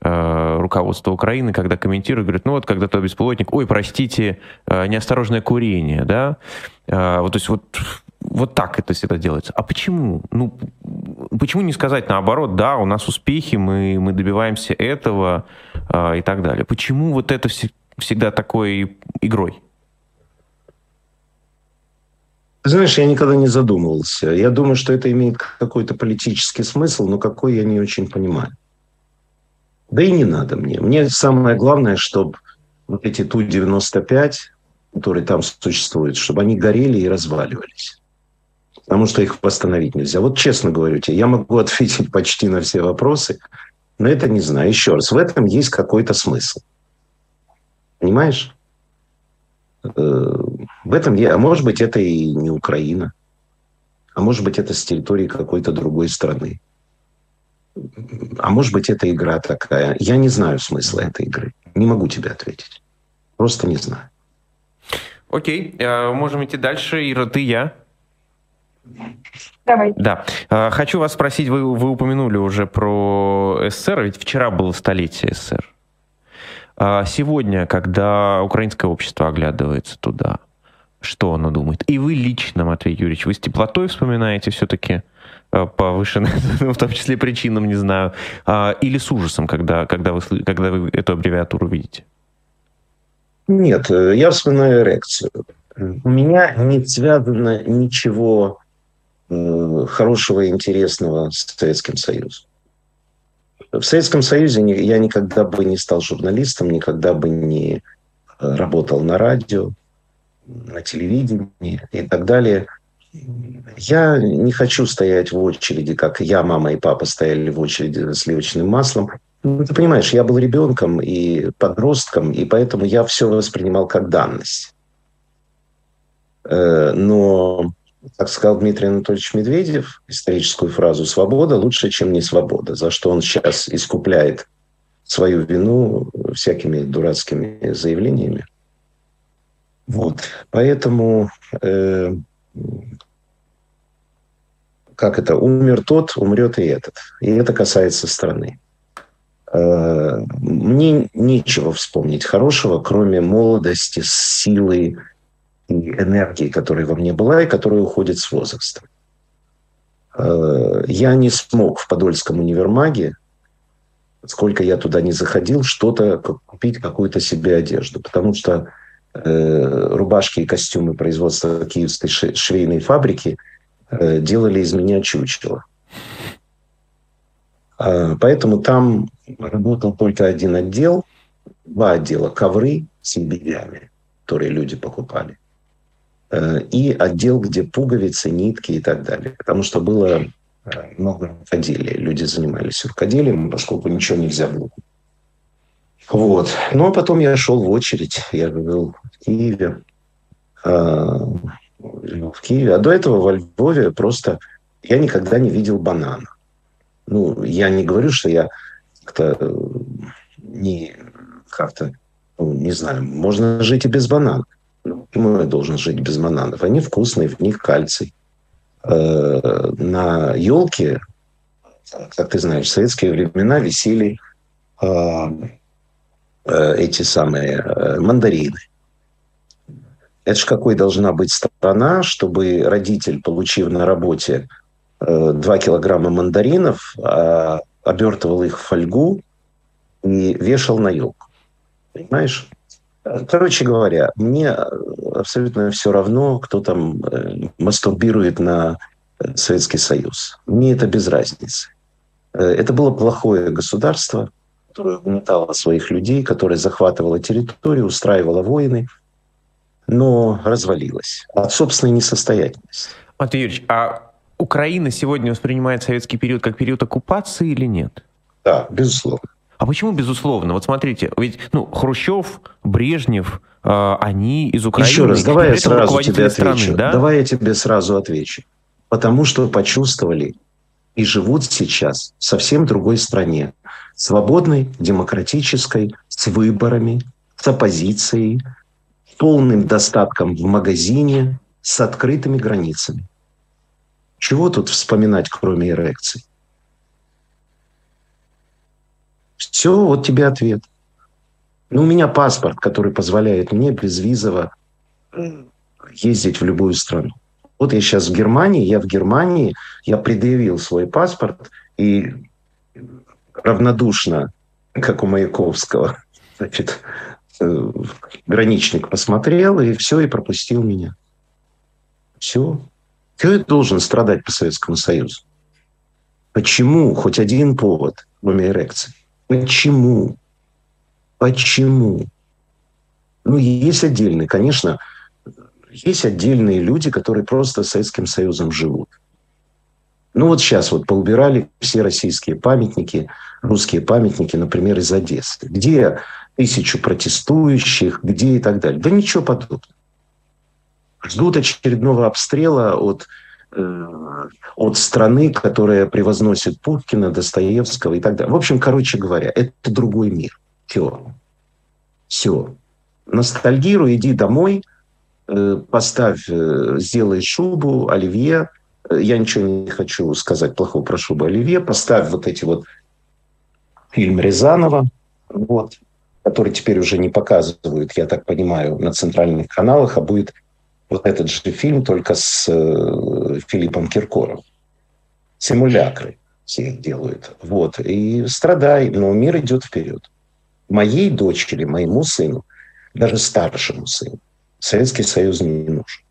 э, руководству Украины, когда комментируют, говорят, ну вот, когда то беспилотник, ой, простите, э, неосторожное курение, да, а, вот, то есть вот вот так это всегда делается. А почему? Ну, почему не сказать наоборот, да, у нас успехи, мы, мы добиваемся этого э, и так далее. Почему вот это вс- всегда такой игрой? Знаешь, я никогда не задумывался. Я думаю, что это имеет какой-то политический смысл, но какой я не очень понимаю. Да и не надо мне. Мне самое главное, чтобы вот эти Ту-95, которые там существуют, чтобы они горели и разваливались потому что их восстановить нельзя. Вот честно говорю тебе, я могу ответить почти на все вопросы, но это не знаю. Еще раз, в этом есть какой-то смысл. Понимаешь? Э, в этом, а может быть, это и не Украина, а может быть, это с территории какой-то другой страны. А может быть, это игра такая. Я не знаю смысла этой игры. Не могу тебе ответить. Просто не знаю. Окей, э, можем идти дальше. Ира, ты, я. Давай. Да. А, хочу вас спросить, вы, вы упомянули уже про СССР, ведь вчера было столетие СССР. А сегодня, когда украинское общество оглядывается туда, что оно думает? И вы лично, Матвей Юрьевич, вы с теплотой вспоминаете все-таки а, повышенным, в том числе причинам, не знаю, или с ужасом, когда, когда, вы, когда вы эту аббревиатуру видите? Нет, э, я вспоминаю эрекцию. у меня не связано ничего э, хорошего и интересного с Советским Союзом. В Советском Союзе я никогда бы не стал журналистом, никогда бы не э, работал на радио, на телевидении и так далее. Я не хочу стоять в очереди, как я, мама и папа стояли в очереди за сливочным маслом. Ну, ты понимаешь, я был ребенком и подростком, и поэтому я все воспринимал как данность. Э, но, как сказал Дмитрий Анатольевич Медведев, историческую фразу «свобода лучше, чем не свобода», за что он сейчас искупляет свою вину всякими дурацкими заявлениями. Вот. Поэтому, э, как это, умер тот, умрет и этот. И это касается страны. Э, мне нечего вспомнить хорошего, кроме молодости, силы и энергии, которая во мне была и которая уходит с возрастом. Э, я не смог в Подольском универмаге, сколько я туда не заходил, что-то купить, какую-то себе одежду, потому что рубашки и костюмы производства киевской швейной фабрики э, делали из меня чучело. А, поэтому там работал только один отдел, два отдела – ковры с имбирями, которые люди покупали, э, и отдел, где пуговицы, нитки и так далее. Потому что было много рукоделия. Люди занимались рукоделием, поскольку ничего нельзя было вот. Ну, а потом я шел в очередь. Я был Киеве. А, в Киеве. А до этого во Львове просто я никогда не видел банана. Ну, я не говорю, что я как-то э, не как-то, ну, не знаю, можно жить и без бананов. Ну, почему я должен жить без бананов? Они вкусные, в них кальций. Э, на елке, как ты знаешь, в советские времена висели а, Э, эти самые мандарины. Это же какой должна быть страна, чтобы родитель, получив на работе 2 э, килограмма мандаринов, а, обертывал их в фольгу и вешал на елку. Понимаешь? Короче говоря, мне абсолютно все равно, кто там мастурбирует на Советский Союз. Мне это без разницы. Это было плохое государство, которая угнетала своих людей, которая захватывала территорию, устраивала войны, но развалилась от собственной несостоятельности. Матвей Юрьевич, а Украина сегодня воспринимает советский период как период оккупации или нет? Да, безусловно. А почему безусловно? Вот смотрите, ведь ну, Хрущев, Брежнев, э, они из Украины. Еще раз, давай я сразу тебе страны, отвечу. Да? Давай я тебе сразу отвечу. Потому что почувствовали и живут сейчас в совсем другой стране свободной, демократической, с выборами, с оппозицией, полным достатком в магазине, с открытыми границами. Чего тут вспоминать, кроме эрекций? Все, вот тебе ответ. Ну, у меня паспорт, который позволяет мне безвизово ездить в любую страну. Вот я сейчас в Германии, я в Германии, я предъявил свой паспорт, и равнодушно, как у Маяковского. Значит, э, граничник посмотрел, и все, и пропустил меня. Все. Кто я должен страдать по Советскому Союзу? Почему? Хоть один повод, кроме эрекции. Почему? Почему? Ну, есть отдельные, конечно, есть отдельные люди, которые просто Советским Союзом живут. Ну вот сейчас вот поубирали все российские памятники, русские памятники, например, из Одессы. Где тысячу протестующих, где и так далее. Да ничего подобного. Ждут очередного обстрела от, э, от страны, которая превозносит Пушкина, Достоевского и так далее. В общем, короче говоря, это другой мир. Все. Все. Ностальгируй, иди домой, э, поставь, э, сделай шубу, оливье – я ничего не хочу сказать плохого про Шуба Оливье. Поставь вот эти вот фильм Рязанова, вот, который теперь уже не показывают, я так понимаю, на центральных каналах, а будет вот этот же фильм, только с э, Филиппом Киркоровым. Симулякры все их делают. Вот. И страдай, но мир идет вперед. Моей дочери, моему сыну, даже старшему сыну, Советский Союз не нужен.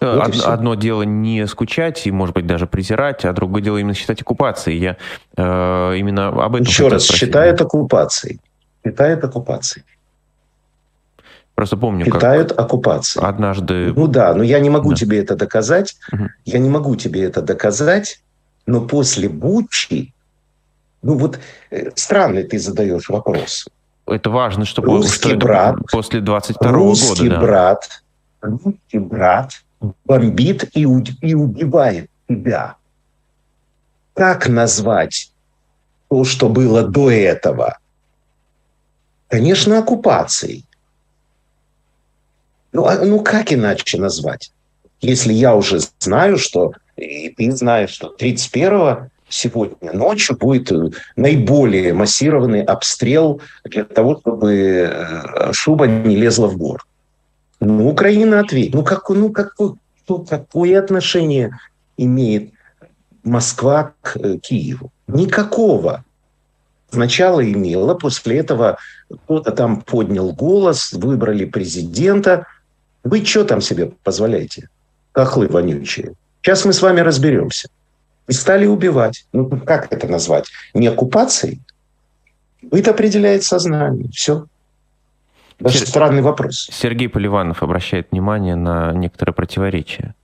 Вот одно, одно дело не скучать и, может быть, даже презирать, а другое дело именно считать оккупацией. Я э, именно об этом Еще раз, спросить. считает оккупацией. Считает оккупацией. Просто помню, Считают как оккупацией. Однажды... Ну да, но я не могу да. тебе это доказать. Угу. Я не могу тебе это доказать, но после Бучи, ну вот э, странный ты задаешь вопрос. Это важно, чтобы русский что брат, после 22 русский года. Да. брат, русский брат бомбит и, и убивает тебя. Как назвать то, что было до этого? Конечно, оккупацией. Ну, а, ну как иначе назвать? Если я уже знаю, что, и ты знаешь, что 31 сегодня ночью будет наиболее массированный обстрел для того, чтобы э, шуба не лезла в город. Ну, Украина ответит. Ну, как, ну какое, ну, какое отношение имеет Москва к э, Киеву? Никакого. Сначала имела, после этого кто-то там поднял голос, выбрали президента. Вы что там себе позволяете? Кохлы вонючие. Сейчас мы с вами разберемся. И стали убивать. Ну, как это назвать? Не оккупацией? Это определяет сознание. Все. Даже Сер... странный вопрос. Сергей Поливанов обращает внимание на некоторые противоречия.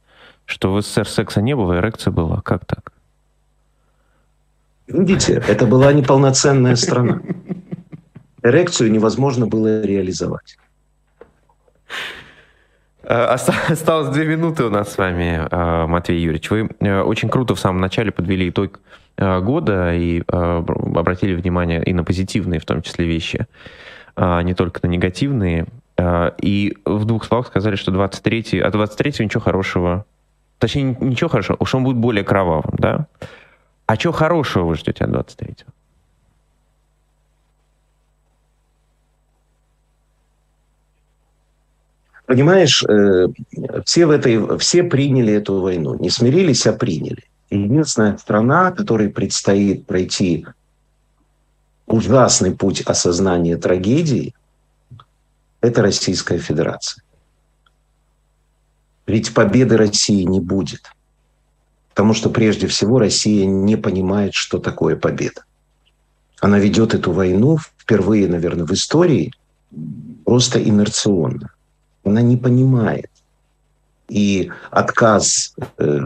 Что в СССР секса не было, эрекция была. Как так? Видите, это была неполноценная страна. Эрекцию невозможно было реализовать. Э, осталось две минуты у нас с вами, э, Матвей Юрьевич. Вы э, очень круто в самом начале подвели итог года и обратили внимание и на позитивные, в том числе, вещи. А, не только на негативные. И в двух словах сказали, что 23 а 23 ничего хорошего, точнее, ничего хорошего, уж он будет более кровавым, да? А что хорошего вы ждете от 23-го? Понимаешь, э, все, в этой, все приняли эту войну. Не смирились, а приняли. Единственная страна, которой предстоит пройти ужасный путь осознания трагедии – это Российская Федерация. Ведь победы России не будет. Потому что прежде всего Россия не понимает, что такое победа. Она ведет эту войну впервые, наверное, в истории просто инерционно. Она не понимает. И отказ э,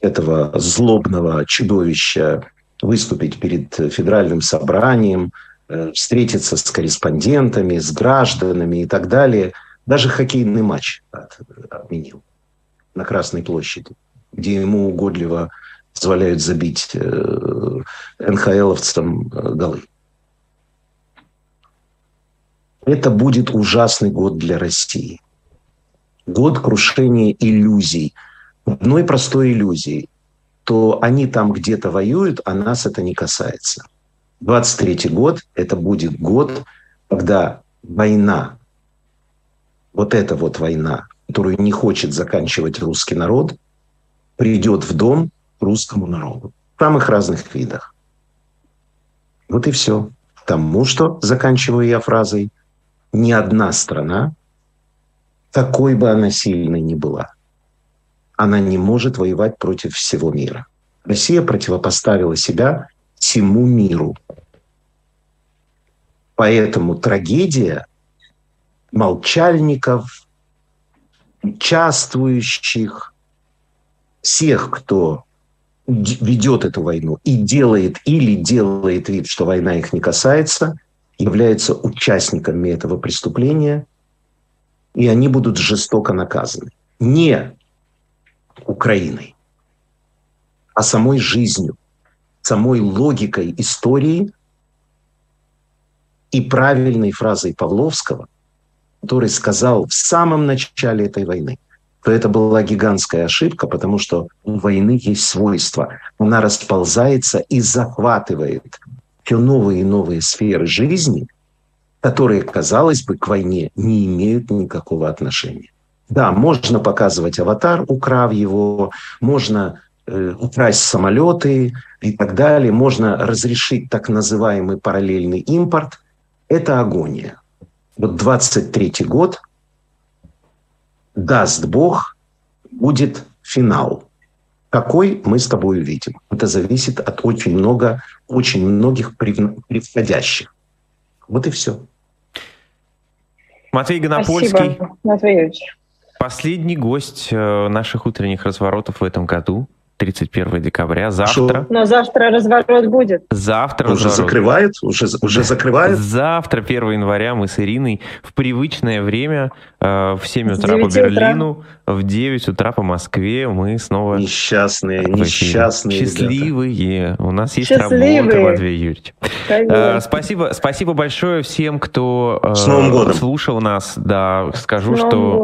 этого злобного чудовища выступить перед федеральным собранием, э, встретиться с корреспондентами, с гражданами и так далее. Даже хоккейный матч отменил на Красной площади, где ему угодливо позволяют забить э, НХЛовцам э, голы. Это будет ужасный год для России. Год крушения иллюзий. Одной простой иллюзии то они там где-то воюют, а нас это не касается. 23 год – это будет год, когда война, вот эта вот война, которую не хочет заканчивать русский народ, придет в дом русскому народу в самых разных видах. Вот и все. Тому, что, заканчиваю я фразой, ни одна страна, какой бы она сильной ни была – она не может воевать против всего мира. Россия противопоставила себя всему миру. Поэтому трагедия молчальников, участвующих, всех, кто ведет эту войну и делает или делает вид, что война их не касается, являются участниками этого преступления, и они будут жестоко наказаны. Не Украиной, а самой жизнью, самой логикой истории и правильной фразой Павловского, который сказал в самом начале этой войны, то это была гигантская ошибка, потому что у войны есть свойство. Она расползается и захватывает все новые и новые сферы жизни, которые, казалось бы, к войне не имеют никакого отношения. Да, можно показывать аватар, украв его, можно э, украсть самолеты и так далее, можно разрешить так называемый параллельный импорт. Это агония. Вот 23 год даст Бог, будет финал. Какой мы с тобой увидим? Это зависит от очень много, очень многих превходящих. Вот и все. Матвей Гонопольский. Спасибо, Матвей Последний гость э, наших утренних разворотов в этом году. 31 декабря, завтра. Но завтра разворот будет. Завтра Уже разворот. закрывает? Уже, уже закрывает? Завтра, 1 января, мы с Ириной в привычное время э, в 7 утра по Берлину, утра. в 9 утра по Москве мы снова... Несчастные, несчастные Счастливые. Ребята. У нас есть Счастливые. работа, Матвей Юрьевич. Э, спасибо, спасибо большое всем, кто э, слушал нас. Да, скажу, что...